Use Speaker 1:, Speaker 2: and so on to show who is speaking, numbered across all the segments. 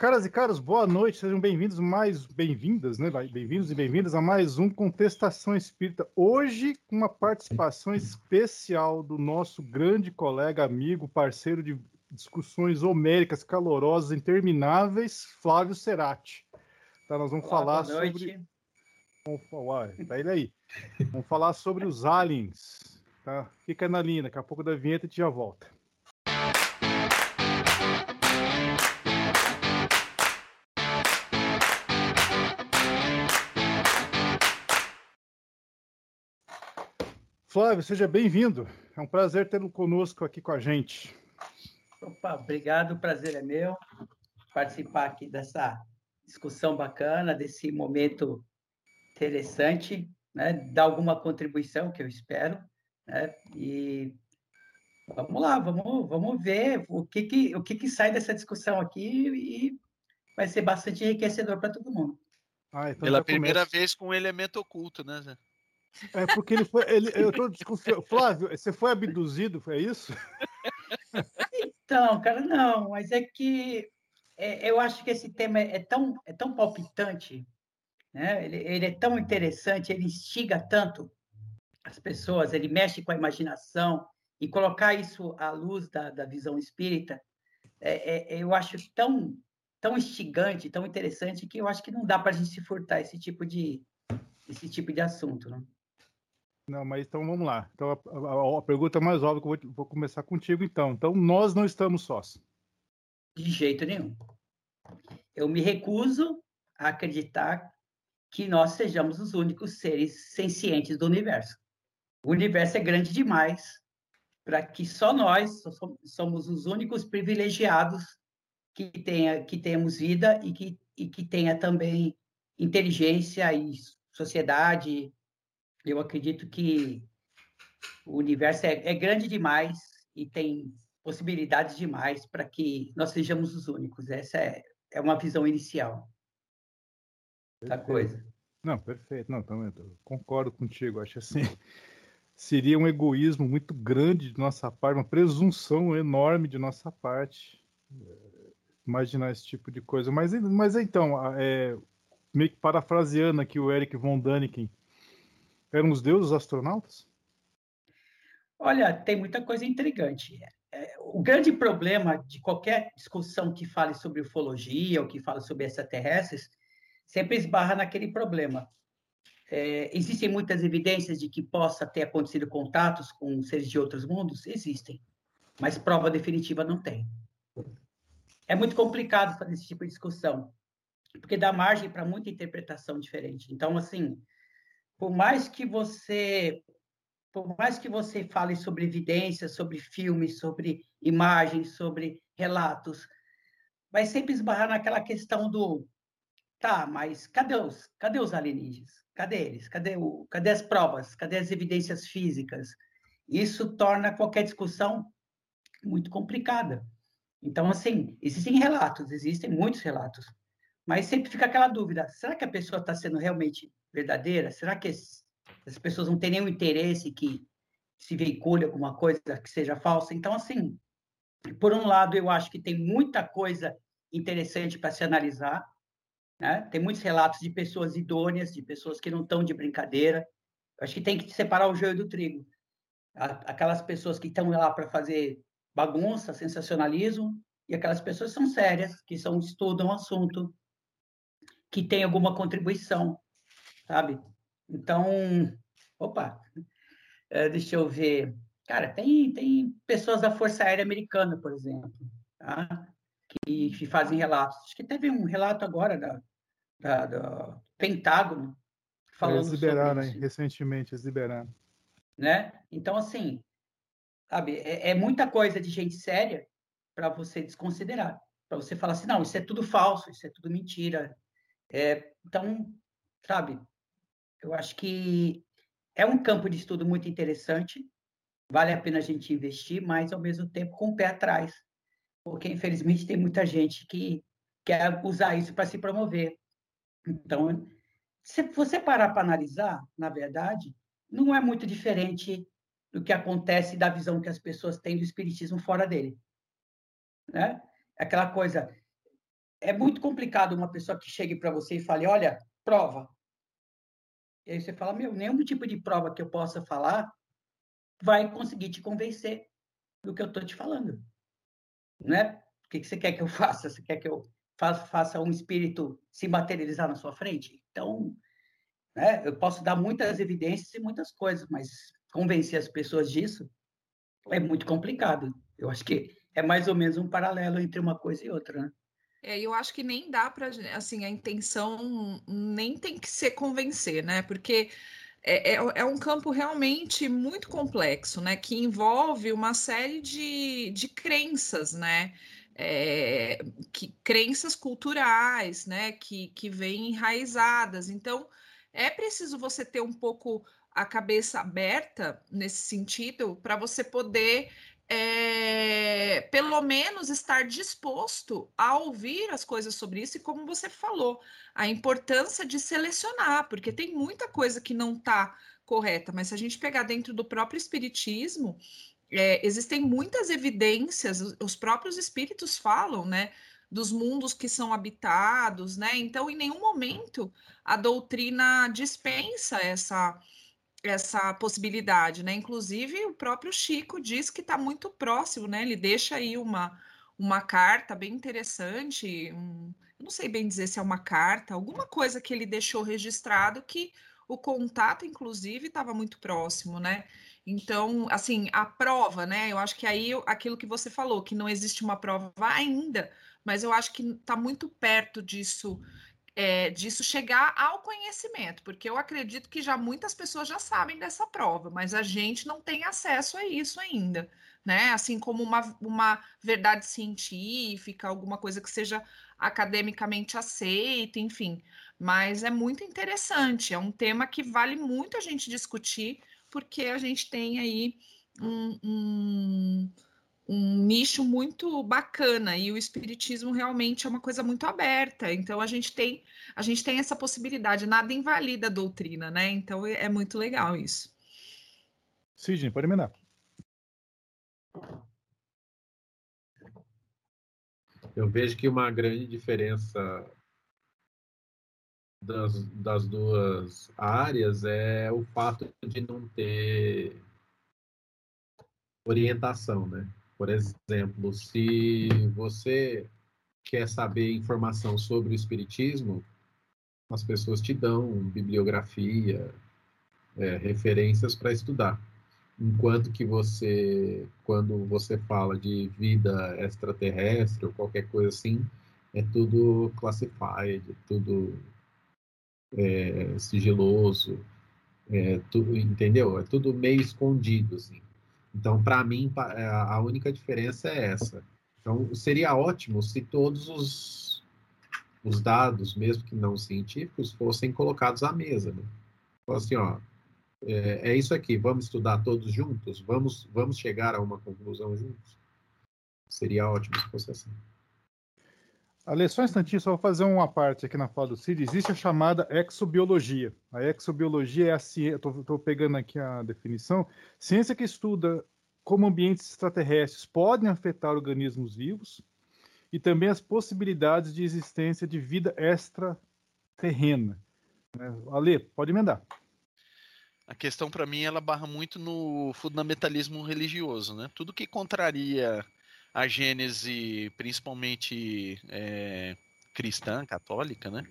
Speaker 1: Caras e caros, boa noite, sejam bem-vindos, mais bem-vindas, né? Bem-vindos e bem-vindas a mais um Contestação Espírita. Hoje, com uma participação especial do nosso grande colega, amigo, parceiro de discussões homéricas, calorosas, intermináveis, Flávio Cerati. Tá, nós vamos Olá, falar sobre. Vamos falar, tá ele aí. Vamos falar sobre os aliens. Tá? Fica na linha, daqui a pouco da vinheta e te já volta. Flávio, seja bem-vindo. É um prazer tê-lo conosco aqui com a gente.
Speaker 2: Opa, obrigado, o prazer é meu participar aqui dessa discussão bacana, desse momento interessante, né? Dar alguma contribuição, que eu espero, né? E vamos lá, vamos, vamos ver o que que, o que que sai dessa discussão aqui e vai ser bastante enriquecedor para todo mundo.
Speaker 3: Ah, então Pela primeira vez com um elemento oculto, né, Zé?
Speaker 1: É porque ele foi. Ele, eu tô desconfiando. Flávio, você foi abduzido, foi isso?
Speaker 2: Então, cara, não, mas é que é, eu acho que esse tema é, é, tão, é tão palpitante, né? Ele, ele, é tão interessante, ele instiga tanto as pessoas, ele mexe com a imaginação, e colocar isso à luz da, da visão espírita, é, é, eu acho tão, tão instigante, tão interessante, que eu acho que não dá para a gente se furtar esse tipo de, esse tipo de assunto, né?
Speaker 1: Não, mas então vamos lá. Então a, a, a pergunta mais óbvia que eu vou, vou, começar contigo então. Então nós não estamos sós.
Speaker 2: De jeito nenhum. Eu me recuso a acreditar que nós sejamos os únicos seres sencientes do universo. O universo é grande demais para que só nós somos os únicos privilegiados que tenha que tenhamos vida e que e que tenha também inteligência e sociedade eu acredito que o universo é, é grande demais e tem possibilidades demais para que nós sejamos os únicos. Essa é, é uma visão inicial perfeito. da coisa.
Speaker 1: Não, perfeito. Não, também concordo contigo. Acho assim seria um egoísmo muito grande de nossa parte, uma presunção enorme de nossa parte eh, imaginar esse tipo de coisa. Mas, mas então, é, meio que parafraseando aqui o Eric von Daniken, eram os deuses astronautas?
Speaker 2: Olha, tem muita coisa intrigante. É, o grande problema de qualquer discussão que fale sobre ufologia ou que fale sobre extraterrestres sempre esbarra naquele problema. É, existem muitas evidências de que possa ter acontecido contatos com seres de outros mundos? Existem, mas prova definitiva não tem. É muito complicado fazer esse tipo de discussão, porque dá margem para muita interpretação diferente. Então, assim, por mais que você por mais que você fale sobre evidências, sobre filmes, sobre imagens, sobre relatos, vai sempre esbarrar naquela questão do tá, mas cadê os, cadê os alienígenas? Cadê eles? Cadê, o, cadê as provas? Cadê as evidências físicas? Isso torna qualquer discussão muito complicada. Então, assim, existem relatos, existem muitos relatos, mas sempre fica aquela dúvida: será que a pessoa está sendo realmente verdadeira? Será que as pessoas não têm nenhum interesse que se veicule alguma coisa que seja falsa? Então, assim, por um lado, eu acho que tem muita coisa interessante para se analisar, né? Tem muitos relatos de pessoas idôneas, de pessoas que não estão de brincadeira. Eu acho que tem que separar o joio do trigo. Aquelas pessoas que estão lá para fazer bagunça, sensacionalismo, e aquelas pessoas são sérias, que são estudam o assunto, que têm alguma contribuição sabe? Então, opa, é, deixa eu ver. Cara, tem, tem pessoas da Força Aérea Americana, por exemplo, tá? que, que fazem relatos. Acho que teve um relato agora da, da, da Pentágono falando
Speaker 1: eles liberaram, sobre isso. recentemente, eles liberaram.
Speaker 2: Né? Então, assim, sabe, é, é muita coisa de gente séria para você desconsiderar, para você falar assim, não, isso é tudo falso, isso é tudo mentira. É, então, sabe, eu acho que é um campo de estudo muito interessante, vale a pena a gente investir, mas ao mesmo tempo com o pé atrás, porque infelizmente tem muita gente que quer usar isso para se promover. Então, se você parar para analisar, na verdade, não é muito diferente do que acontece da visão que as pessoas têm do espiritismo fora dele. Né? Aquela coisa, é muito complicado uma pessoa que chegue para você e fale, olha, prova. E aí você fala, meu, nenhum tipo de prova que eu possa falar vai conseguir te convencer do que eu estou te falando. Né? O que, que você quer que eu faça? Você quer que eu faça, um espírito se materializar na sua frente? Então, né, eu posso dar muitas evidências e muitas coisas, mas convencer as pessoas disso é muito complicado. Eu acho que é mais ou menos um paralelo entre uma coisa e outra, né?
Speaker 4: É, eu acho que nem dá para, assim, a intenção nem tem que ser convencer, né? Porque é, é, é, um campo realmente muito complexo, né? Que envolve uma série de, de crenças, né? É, que, crenças culturais, né? Que, que vêm enraizadas. Então, é preciso você ter um pouco a cabeça aberta nesse sentido para você poder é, pelo menos estar disposto a ouvir as coisas sobre isso e como você falou, a importância de selecionar, porque tem muita coisa que não está correta, mas se a gente pegar dentro do próprio espiritismo, é, existem muitas evidências, os próprios espíritos falam, né? Dos mundos que são habitados, né? Então, em nenhum momento a doutrina dispensa essa, essa possibilidade, né? Inclusive, o próprio Chico diz que está muito próximo, né? Ele deixa aí uma, uma carta bem interessante, um, eu não sei bem dizer se é uma carta, alguma coisa que ele deixou registrado que o contato, inclusive, estava muito próximo, né? Então, assim, a prova, né? Eu acho que aí aquilo que você falou, que não existe uma prova ainda, mas eu acho que está muito perto disso é, disso chegar ao conhecimento, porque eu acredito que já muitas pessoas já sabem dessa prova, mas a gente não tem acesso a isso ainda, né? Assim como uma, uma verdade científica, alguma coisa que seja academicamente aceita, enfim. Mas é muito interessante, é um tema que vale muito a gente discutir, porque a gente tem aí um, um um nicho muito bacana e o espiritismo realmente é uma coisa muito aberta. Então a gente tem a gente tem essa possibilidade, nada invalida a doutrina, né? Então é muito legal isso.
Speaker 1: Sidney, pode emendar.
Speaker 5: Eu vejo que uma grande diferença das, das duas áreas é o fato de não ter orientação, né? Por exemplo, se você quer saber informação sobre o Espiritismo, as pessoas te dão bibliografia, é, referências para estudar. Enquanto que você, quando você fala de vida extraterrestre ou qualquer coisa assim, é tudo classified, tudo é, sigiloso, é, tudo, entendeu? É tudo meio escondido, assim. Então, para mim, é, a única diferença é essa. Então, seria ótimo se todos os, os dados, mesmo que não científicos, fossem colocados à mesa. Né? Então, assim, ó, é, é, isso aqui, vamos estudar todos juntos? Vamos, vamos chegar a uma conclusão juntos? Seria ótimo se fosse assim.
Speaker 1: Ale, só um instantinho, só vou fazer uma parte aqui na fala do Cid. Existe a chamada exobiologia. A exobiologia é a ciência, estou pegando aqui a definição, ciência que estuda como ambientes extraterrestres podem afetar organismos vivos e também as possibilidades de existência de vida extraterrena. Né? Ale, pode emendar.
Speaker 3: A questão para mim ela barra muito no fundamentalismo religioso, né? Tudo que contraria a gênese, principalmente é, cristã, católica, né?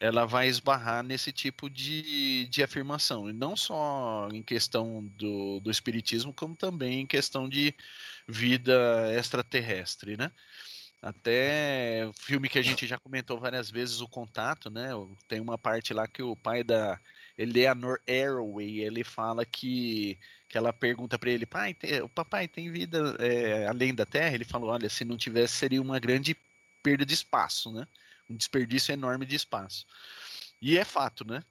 Speaker 3: Ela vai esbarrar nesse tipo de, de afirmação, e não só em questão do, do espiritismo, como também em questão de vida extraterrestre, né? Até o filme que a gente já comentou várias vezes, O Contato, né? Tem uma parte lá que o pai da Eleanor Arroway, ele fala que que ela pergunta para ele, pai, tem, papai, tem vida é, além da Terra? Ele falou, olha, se não tivesse seria uma grande perda de espaço, né? Um desperdício enorme de espaço. E é fato, né?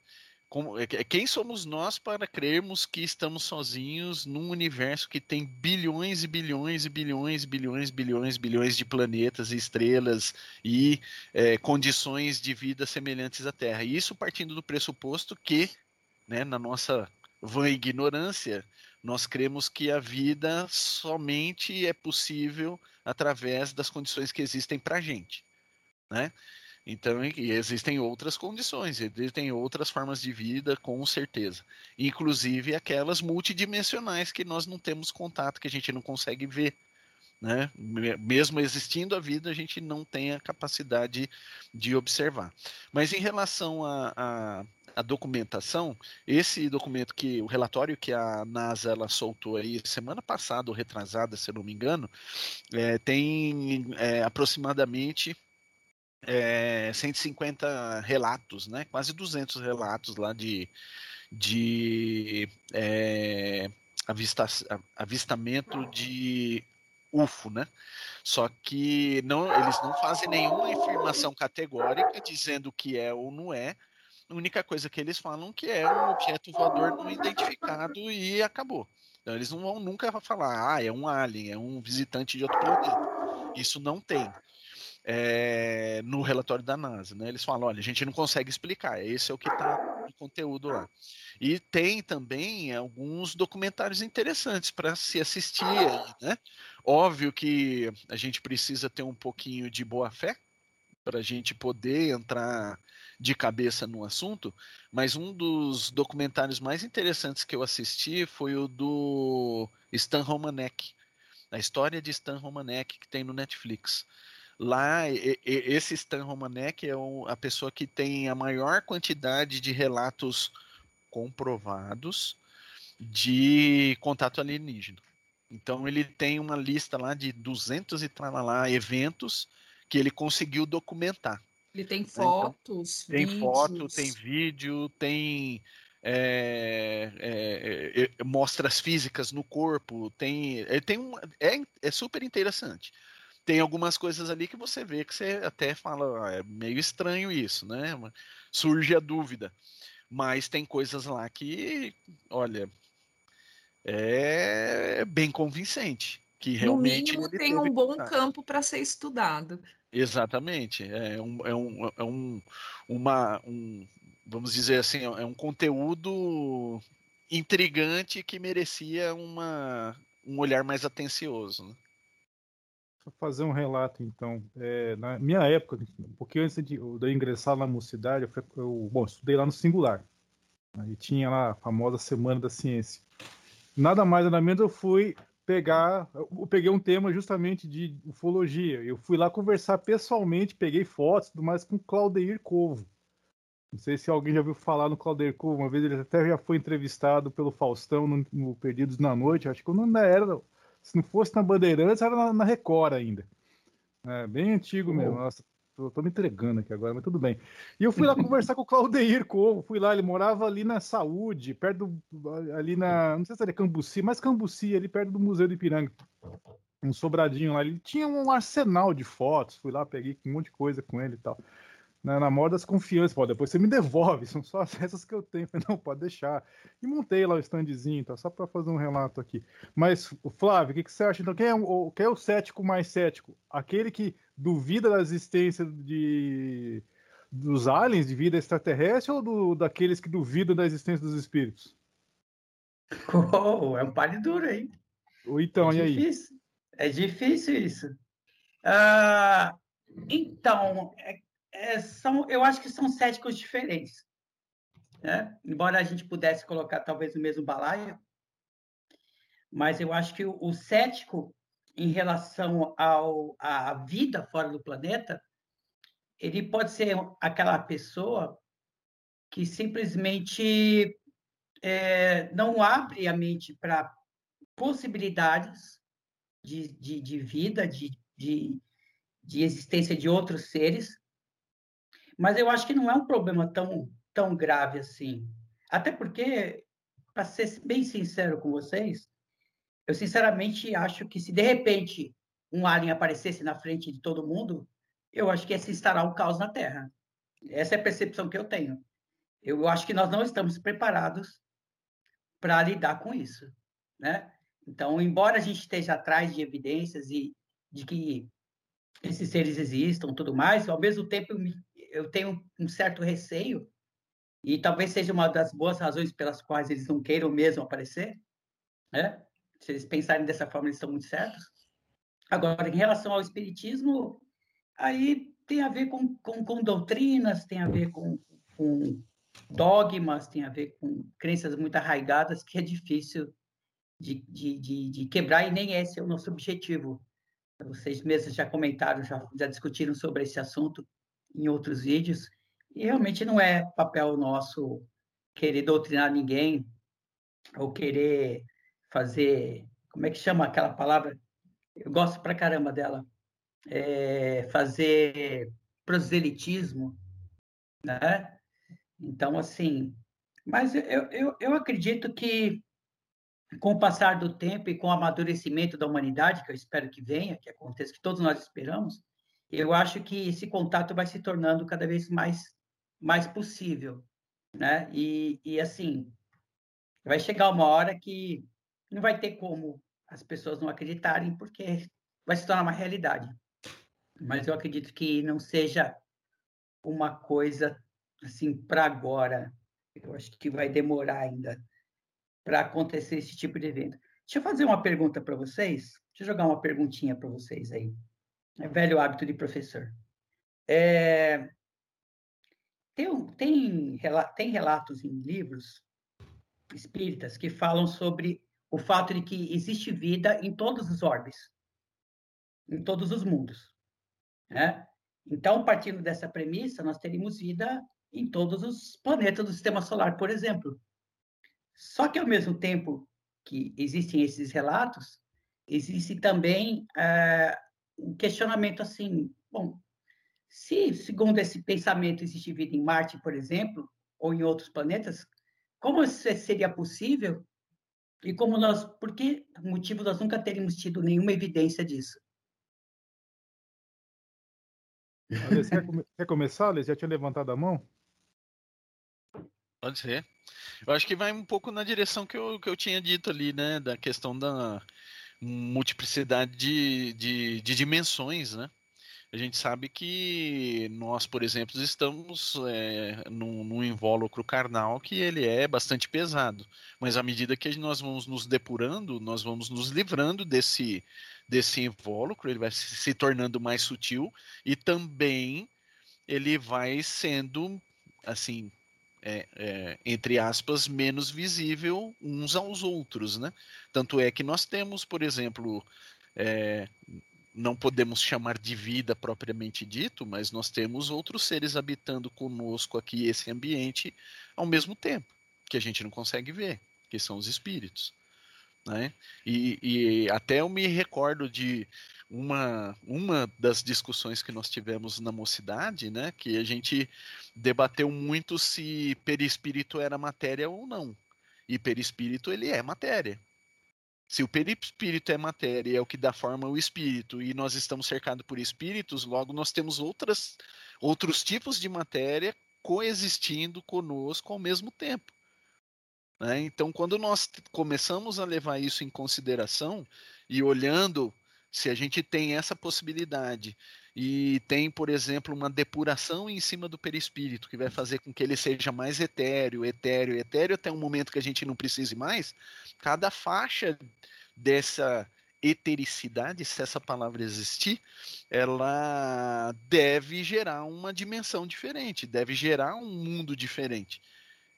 Speaker 3: Como, é, é, quem somos nós para crermos que estamos sozinhos num universo que tem bilhões e bilhões e bilhões e bilhões e bilhões bilhões de planetas e estrelas e é, condições de vida semelhantes à Terra? E isso partindo do pressuposto que, né, na nossa vã ignorância, nós cremos que a vida somente é possível através das condições que existem para a gente. né? Então, existem outras condições, existem outras formas de vida, com certeza. Inclusive aquelas multidimensionais que nós não temos contato, que a gente não consegue ver. Né? Mesmo existindo a vida, a gente não tem a capacidade de observar. Mas em relação à documentação, esse documento que o relatório que a NASA ela soltou aí semana passada ou retrasada, se não me engano, é, tem é, aproximadamente é, 150 relatos, né? Quase 200 relatos lá de, de é, avista, avistamento de UFO, né? Só que não, eles não fazem nenhuma afirmação categórica dizendo que é ou não é. A única coisa que eles falam que é um objeto voador não identificado e acabou. Então, eles não vão nunca falar, ah, é um alien, é um visitante de outro planeta. Isso não tem é, no relatório da NASA. Né? Eles falam: olha, a gente não consegue explicar, esse é o que está no conteúdo lá. E tem também alguns documentários interessantes para se assistir. Né? Óbvio que a gente precisa ter um pouquinho de boa fé para a gente poder entrar de cabeça no assunto, mas um dos documentários mais interessantes que eu assisti foi o do Stan Romanek, a história de Stan Romanek que tem no Netflix. Lá, esse Stan Romanek é a pessoa que tem a maior quantidade de relatos comprovados de contato alienígena. Então ele tem uma lista lá de 200 e lá eventos que ele conseguiu documentar.
Speaker 4: Ele tem fotos,
Speaker 3: então, Tem foto, tem vídeo, tem é, é, é, mostras físicas no corpo, tem, ele tem um, é, é super interessante tem algumas coisas ali que você vê que você até fala, ah, é meio estranho isso, né? Surge a dúvida. Mas tem coisas lá que, olha, é bem convincente. Que realmente
Speaker 4: no mínimo tem um bom campo para ser estudado.
Speaker 3: Exatamente. É um, é um, é um, uma, um, vamos dizer assim, é um conteúdo intrigante que merecia uma, um olhar mais atencioso. Né?
Speaker 1: Fazer um relato, então. É, na minha época, um pouquinho antes de, eu ingressar na mocidade, eu, eu bom, estudei lá no Singular. Aí tinha lá a famosa Semana da Ciência. Nada mais nada menos eu fui pegar, eu peguei um tema justamente de ufologia. Eu fui lá conversar pessoalmente, peguei fotos, tudo mais com Claudeir Covo. Não sei se alguém já ouviu falar no Claudeir Covo. Uma vez ele até já foi entrevistado pelo Faustão no, no Perdidos na Noite. Acho que eu não era se não fosse na Bandeirantes, era na, na Record ainda. É, bem antigo mesmo. Nossa, tô, tô, me entregando aqui agora, mas tudo bem. E eu fui lá conversar com o Claudeir Covo. Fui lá, ele morava ali na Saúde, perto do, ali na. Não sei se era Cambuci, mas Cambuci, ali perto do Museu do Ipiranga. Um sobradinho lá. Ele tinha um arsenal de fotos. Fui lá, peguei um monte de coisa com ele e tal na, na moda das confianças. Pô, depois você me devolve, são só essas que eu tenho. Falei, não, pode deixar. E montei lá o standzinho, tá? só para fazer um relato aqui. Mas, Flávio, o que, que você acha? Então, quem é, o, quem é o cético mais cético? Aquele que duvida da existência de, dos aliens, de vida extraterrestre, ou do, daqueles que duvidam da existência dos espíritos?
Speaker 2: Oh, é um pare duro, hein?
Speaker 1: Ou então, é e
Speaker 2: difícil. aí? É difícil isso. Uh, então, é é, são, eu acho que são céticos diferentes. Né? Embora a gente pudesse colocar talvez no mesmo balaio, mas eu acho que o, o cético em relação ao, à vida fora do planeta, ele pode ser aquela pessoa que simplesmente é, não abre a mente para possibilidades de, de, de vida, de, de, de existência de outros seres, mas eu acho que não é um problema tão, tão grave assim. Até porque, para ser bem sincero com vocês, eu sinceramente acho que se de repente um alien aparecesse na frente de todo mundo, eu acho que ia se instalar um caos na Terra. Essa é a percepção que eu tenho. Eu acho que nós não estamos preparados para lidar com isso, né? Então, embora a gente esteja atrás de evidências e de que esses seres existam, tudo mais, ao mesmo tempo eu tenho um certo receio, e talvez seja uma das boas razões pelas quais eles não queiram mesmo aparecer, né? Se eles pensarem dessa forma, eles estão muito certos. Agora, em relação ao espiritismo, aí tem a ver com, com, com doutrinas, tem a ver com, com dogmas, tem a ver com crenças muito arraigadas que é difícil de, de, de, de, quebrar e nem esse é o nosso objetivo. Vocês mesmos já comentaram, já, já discutiram sobre esse assunto em outros vídeos e realmente não é papel nosso querer doutrinar ninguém ou querer fazer, como é que chama aquela palavra? Eu gosto pra caramba dela. É fazer proselitismo, né? Então, assim, mas eu, eu, eu acredito que com o passar do tempo e com o amadurecimento da humanidade, que eu espero que venha, que aconteça, que todos nós esperamos, eu acho que esse contato vai se tornando cada vez mais, mais possível, né? E, e assim, vai chegar uma hora que não vai ter como as pessoas não acreditarem, porque vai se tornar uma realidade. Mas eu acredito que não seja uma coisa assim para agora. Eu acho que vai demorar ainda para acontecer esse tipo de evento. Deixa eu fazer uma pergunta para vocês. Deixa eu jogar uma perguntinha para vocês aí. É velho hábito de professor. É... Tem, tem, tem relatos em livros espíritas que falam sobre o fato de que existe vida em todos os orbes, em todos os mundos. Né? Então, partindo dessa premissa, nós teríamos vida em todos os planetas do sistema solar, por exemplo. Só que, ao mesmo tempo que existem esses relatos, existe também uh, um questionamento assim: bom, se, segundo esse pensamento, existe vida em Marte, por exemplo, ou em outros planetas, como isso seria possível? E como nós, por que motivo nós nunca teríamos tido nenhuma evidência disso?
Speaker 1: Alice, quer, come quer começar, Alice? Já tinha levantado a mão?
Speaker 3: Pode ser. Eu acho que vai um pouco na direção que eu, que eu tinha dito ali, né? Da questão da multiplicidade de, de, de dimensões, né? A gente sabe que nós, por exemplo, estamos é, num, num, invólucro carnal que ele é bastante pesado. Mas à medida que nós vamos nos depurando, nós vamos nos livrando desse, desse invólucro, ele vai se, se tornando mais sutil e também ele vai sendo, assim, é, é, entre aspas, menos visível uns aos outros, né? Tanto é que nós temos, por exemplo, é, não podemos chamar de vida propriamente dito, mas nós temos outros seres habitando conosco aqui esse ambiente ao mesmo tempo, que a gente não consegue ver, que são os espíritos. Né? E, e até eu me recordo de uma, uma das discussões que nós tivemos na mocidade, né, que a gente debateu muito se perispírito era matéria ou não. E perispírito ele é matéria. Se o perispírito é matéria, é o que dá forma ao espírito, e nós estamos cercados por espíritos, logo nós temos outras, outros tipos de matéria coexistindo conosco ao mesmo tempo. Né? Então, quando nós começamos a levar isso em consideração e olhando se a gente tem essa possibilidade e tem, por exemplo, uma depuração em cima do perispírito, que vai fazer com que ele seja mais etéreo, etéreo, etéreo, até um momento que a gente não precise mais, cada faixa dessa etericidade, se essa palavra existir, ela deve gerar uma dimensão diferente, deve gerar um mundo diferente,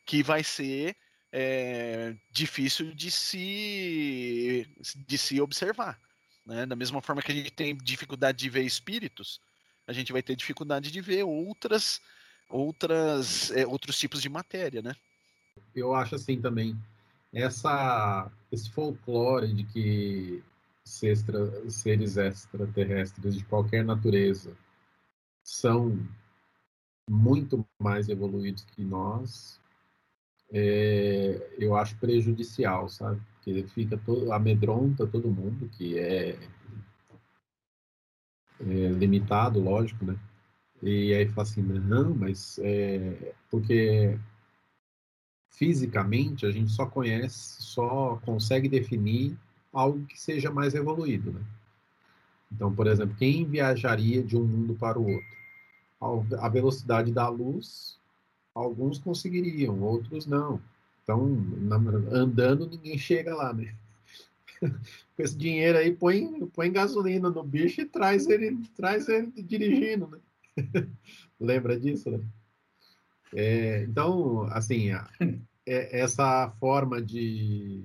Speaker 3: que vai ser é, difícil de se, de se observar. Né? Da mesma forma que a gente tem dificuldade de ver espíritos, a gente vai ter dificuldade de ver outras, outras, é, outros tipos de matéria, né?
Speaker 5: Eu acho assim também essa esse folclore de que extra, seres extraterrestres de qualquer natureza são muito mais evoluídos que nós, é, eu acho prejudicial, sabe? Porque fica todo, amedronta todo mundo, que é, é limitado, lógico, né? E aí fala assim, não, mas é, porque fisicamente a gente só conhece, só consegue definir algo que seja mais evoluído, né? Então, por exemplo, quem viajaria de um mundo para o outro? A velocidade da luz Alguns conseguiriam, outros não. Então, andando, ninguém chega lá, né? Com esse dinheiro aí, põe, põe gasolina no bicho e traz ele, traz ele dirigindo, né? Lembra disso, né? É, então, assim, é, essa forma de,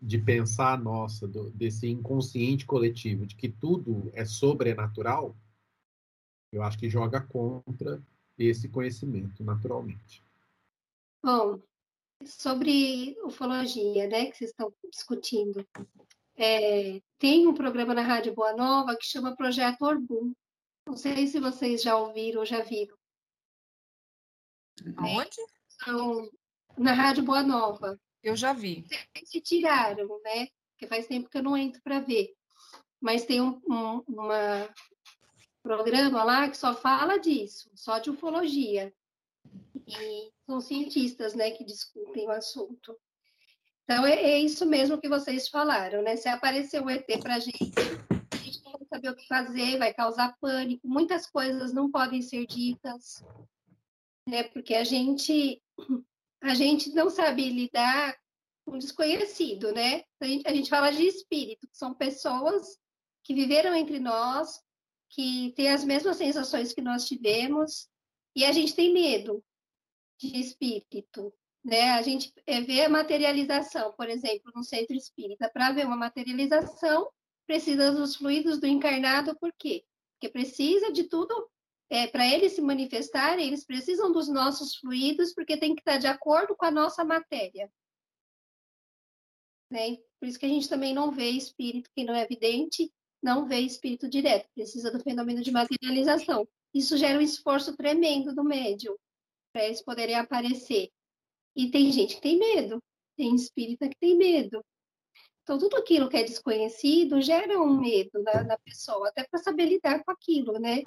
Speaker 5: de pensar nossa, do, desse inconsciente coletivo, de que tudo é sobrenatural, eu acho que joga contra esse conhecimento, naturalmente.
Speaker 6: Bom, sobre ufologia, né, que vocês estão discutindo, é, tem um programa na Rádio Boa Nova que chama Projeto Orbum. Não sei se vocês já ouviram ou já viram.
Speaker 4: Aonde?
Speaker 6: Então, na Rádio Boa Nova.
Speaker 4: Eu já vi.
Speaker 6: Se tiraram, né? Porque faz tempo que eu não entro para ver. Mas tem um um uma programa lá que só fala disso, só de ufologia. E são cientistas, né, que discutem o assunto. Então, é, é isso mesmo que vocês falaram, né? Se aparecer um ET para a gente, a gente não vai saber o que fazer, vai causar pânico, muitas coisas não podem ser ditas, né? Porque a gente, a gente não sabe lidar com desconhecido, né? A gente, a gente fala de espírito, que são pessoas que viveram entre nós, que têm as mesmas sensações que nós tivemos, e a gente tem medo de espírito, né? A gente é, vê a materialização, por exemplo, no centro espírita. Para ver uma materialização, precisa dos fluidos do encarnado, por quê? Porque precisa de tudo, é, para eles se manifestarem, eles precisam dos nossos fluidos, porque tem que estar de acordo com a nossa matéria. Né? Por isso que a gente também não vê espírito, quem não é evidente, não vê espírito direto, precisa do fenômeno de materialização. Isso gera um esforço tremendo do médium, para eles poderem aparecer. E tem gente que tem medo, tem espírita que tem medo. Então, tudo aquilo que é desconhecido gera um medo na, na pessoa, até para saber lidar com aquilo, né?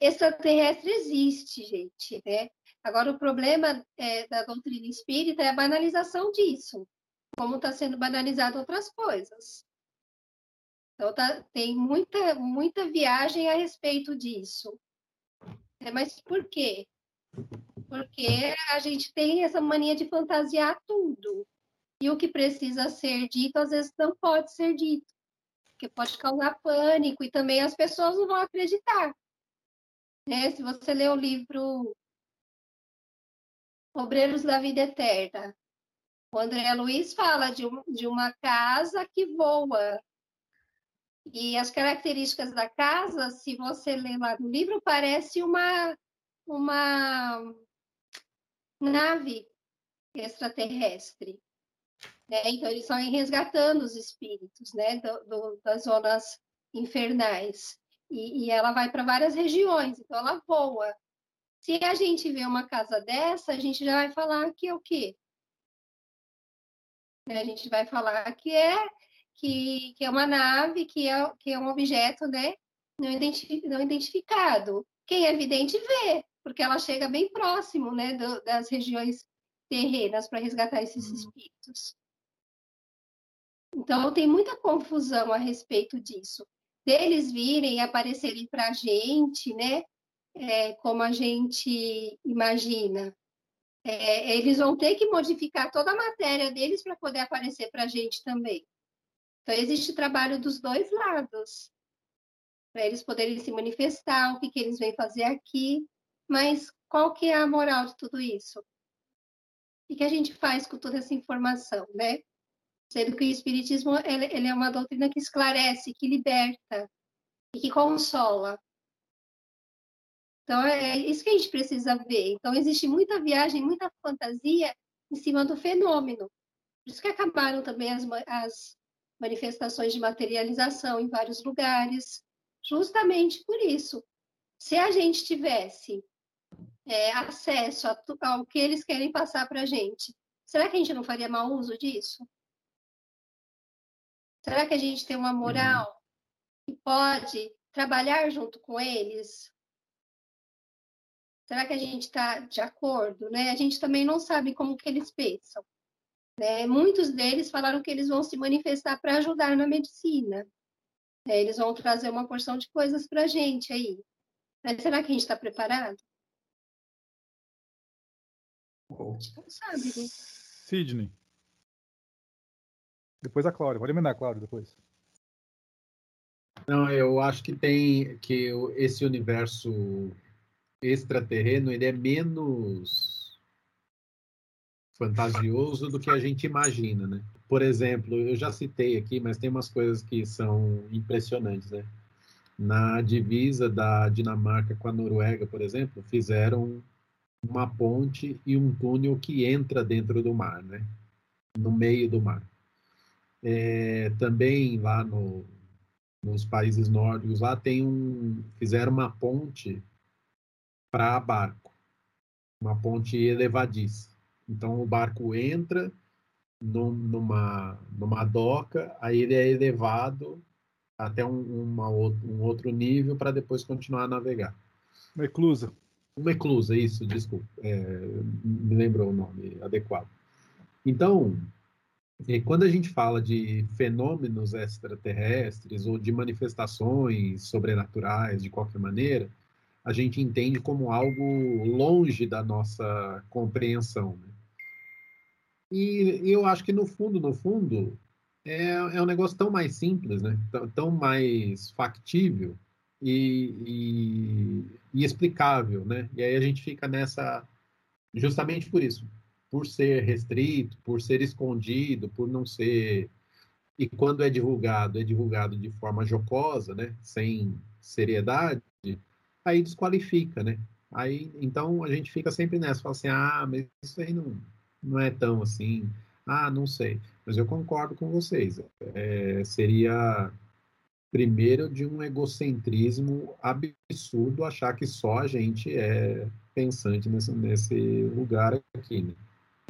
Speaker 6: Extraterrestre existe, gente, né? Agora, o problema é, da doutrina espírita é a banalização disso, como está sendo banalizado outras coisas. Então, tá, tem muita, muita viagem a respeito disso. É, mas por quê? porque a gente tem essa mania de fantasiar tudo. E o que precisa ser dito, às vezes não pode ser dito, porque pode causar pânico e também as pessoas não vão acreditar. Né? Se você ler o livro Obreiros da Vida Eterna, o André Luiz fala de, um, de uma casa que voa. E as características da casa, se você ler lá no livro, parece uma, uma nave extraterrestre. Né? Então, eles estão resgatando os espíritos né? Do, do, das zonas infernais. E, e ela vai para várias regiões, então ela voa. Se a gente vê uma casa dessa, a gente já vai falar que é o quê? A gente vai falar que é que, que é uma nave, que é, que é um objeto né, não, identifi não identificado. Quem é vidente vê, porque ela chega bem próximo né, do, das regiões terrenas para resgatar esses uhum. espíritos. Então, tem muita confusão a respeito disso. Deles virem e aparecerem para a gente, né, é, como a gente imagina. É, eles vão ter que modificar toda a matéria deles para poder aparecer para a gente também. Então, existe trabalho dos dois lados, para eles poderem se manifestar, o que, que eles vêm fazer aqui. Mas qual que é a moral de tudo isso? O que a gente faz com toda essa informação, né? Sendo que o Espiritismo ele, ele é uma doutrina que esclarece, que liberta e que consola. Então, é isso que a gente precisa ver. Então, existe muita viagem, muita fantasia em cima do fenômeno. Por isso que acabaram também as, as manifestações de materialização em vários lugares, justamente por isso. Se a gente tivesse é, acesso a, ao que eles querem passar para a gente, será que a gente não faria mau uso disso? Será que a gente tem uma moral que pode trabalhar junto com eles? Será que a gente está de acordo? Né? A gente também não sabe como que eles pensam. Né? Muitos deles falaram que eles vão se manifestar para ajudar na medicina. Né? Eles vão trazer uma porção de coisas para a gente aí. Mas será que a gente está preparado?
Speaker 1: sabe, né? Sidney. Depois a Cláudia. Pode emendar a Cláudia depois.
Speaker 5: Não, eu acho que tem que esse universo extraterreno ele é menos fantasioso do que a gente imagina, né? Por exemplo, eu já citei aqui, mas tem umas coisas que são impressionantes, né? Na divisa da Dinamarca com a Noruega, por exemplo, fizeram uma ponte e um túnel que entra dentro do mar, né? No meio do mar. É, também lá no, nos países nórdicos, lá tem um, fizeram uma ponte para barco, uma ponte elevadiça. Então o barco entra num, numa numa doca, aí ele é elevado até um, uma, um outro nível para depois continuar a navegar.
Speaker 1: Uma eclusa.
Speaker 5: Uma eclusa, isso, desculpa, é, me lembrou o nome adequado. Então, e quando a gente fala de fenômenos extraterrestres ou de manifestações sobrenaturais, de qualquer maneira, a gente entende como algo longe da nossa compreensão. Né? E, eu acho que no fundo, no fundo, é, é um negócio tão mais simples, né? tão, tão mais factível e, e, e explicável, né? E aí a gente fica nessa, justamente por isso, por ser restrito, por ser escondido, por não ser. E quando é divulgado, é divulgado de forma jocosa, né? Sem seriedade, aí desqualifica, né? Aí, então a gente fica sempre nessa, fala assim, ah, mas isso aí não, não é tão assim, ah, não sei. Mas eu concordo com vocês. É, seria primeiro de um egocentrismo absurdo achar que só a gente é pensante nesse, nesse lugar aqui, né?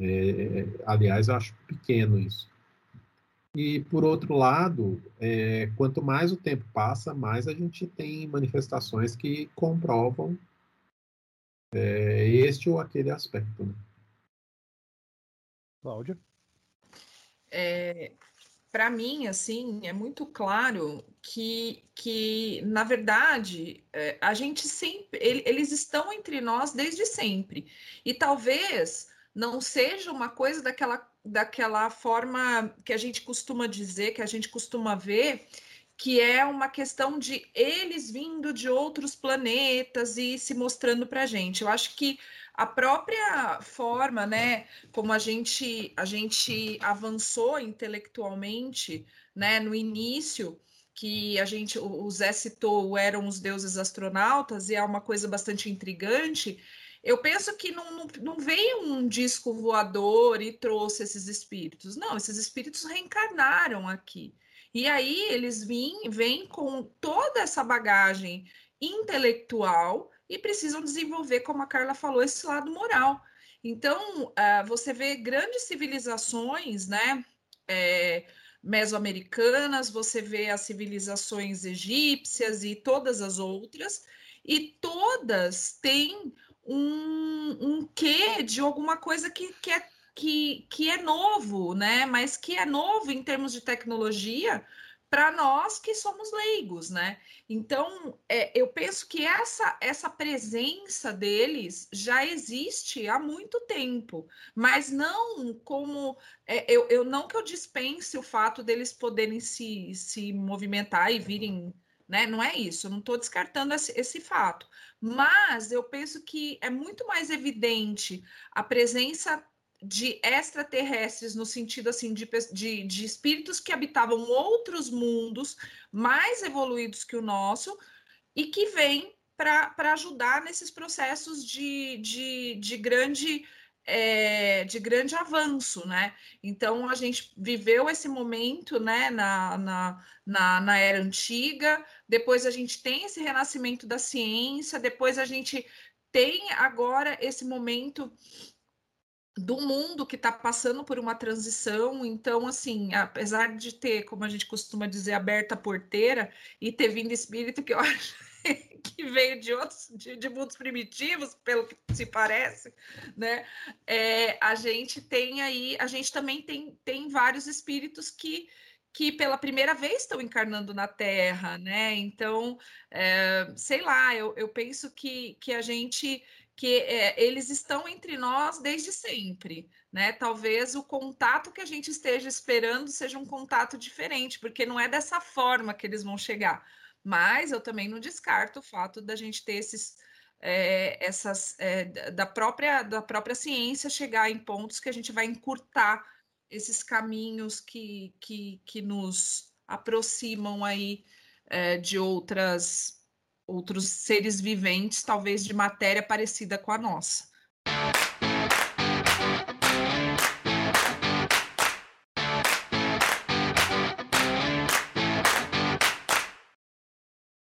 Speaker 5: É, aliás, eu acho pequeno isso. E, por outro lado, é, quanto mais o tempo passa, mais a gente tem manifestações que comprovam é, este ou aquele aspecto. Né?
Speaker 1: Cláudia?
Speaker 4: É, Para mim, assim, é muito claro que, que na verdade, é, a gente sempre. Ele, eles estão entre nós desde sempre. E talvez não seja uma coisa daquela, daquela forma que a gente costuma dizer, que a gente costuma ver, que é uma questão de eles vindo de outros planetas e se mostrando para a gente. Eu acho que a própria forma, né, como a gente a gente avançou intelectualmente, né, no início, que a gente o Zé citou eram os deuses astronautas e é uma coisa bastante intrigante eu penso que não, não, veio um disco voador e trouxe esses espíritos. Não, esses espíritos reencarnaram aqui. E aí eles vêm, vêm com toda essa bagagem intelectual e precisam desenvolver, como a Carla falou, esse lado moral. Então, uh, você vê grandes civilizações, né? É, mesoamericanas, você vê as civilizações egípcias e todas as outras, e todas têm um, um quê de alguma coisa que, que, é, que, que é novo, né? Mas que é novo em termos de tecnologia para nós que somos leigos, né? Então, é, eu penso que essa, essa presença deles já existe há muito tempo, mas não como é, eu, eu não que eu dispense o fato deles poderem se, se movimentar e virem né? Não é isso, eu não estou descartando esse, esse, fato. Mas eu penso que é muito mais evidente a presença de extraterrestres no sentido assim de, de, de espíritos que habitavam outros mundos mais evoluídos que o nosso e que vêm para ajudar nesses processos de, de, de grande é, de grande avanço, né? Então a gente viveu esse momento, né, na, na, na, na, era antiga, depois a gente tem esse renascimento da ciência, depois a gente tem agora esse momento do mundo que está passando por uma transição, então assim, apesar de ter, como a gente costuma dizer, aberta a porteira e ter vindo espírito que eu acho que veio de outros de, de, mundos primitivos, pelo que se parece, né? É, a gente tem aí, a gente também tem, tem vários espíritos que que pela primeira vez estão encarnando na Terra, né? Então, é, sei lá, eu, eu penso que, que a gente que é, eles estão entre nós desde sempre, né? Talvez o contato que a gente esteja esperando seja um contato diferente, porque não é dessa forma que eles vão chegar Mas eu também não descarto o fato da gente ter esses é, essas é, da própria da própria ciência chegar em pontos que a gente vai encurtar esses caminhos que, que, que nos aproximam aí é, de outras outros seres viventes, talvez de matéria parecida com a nossa.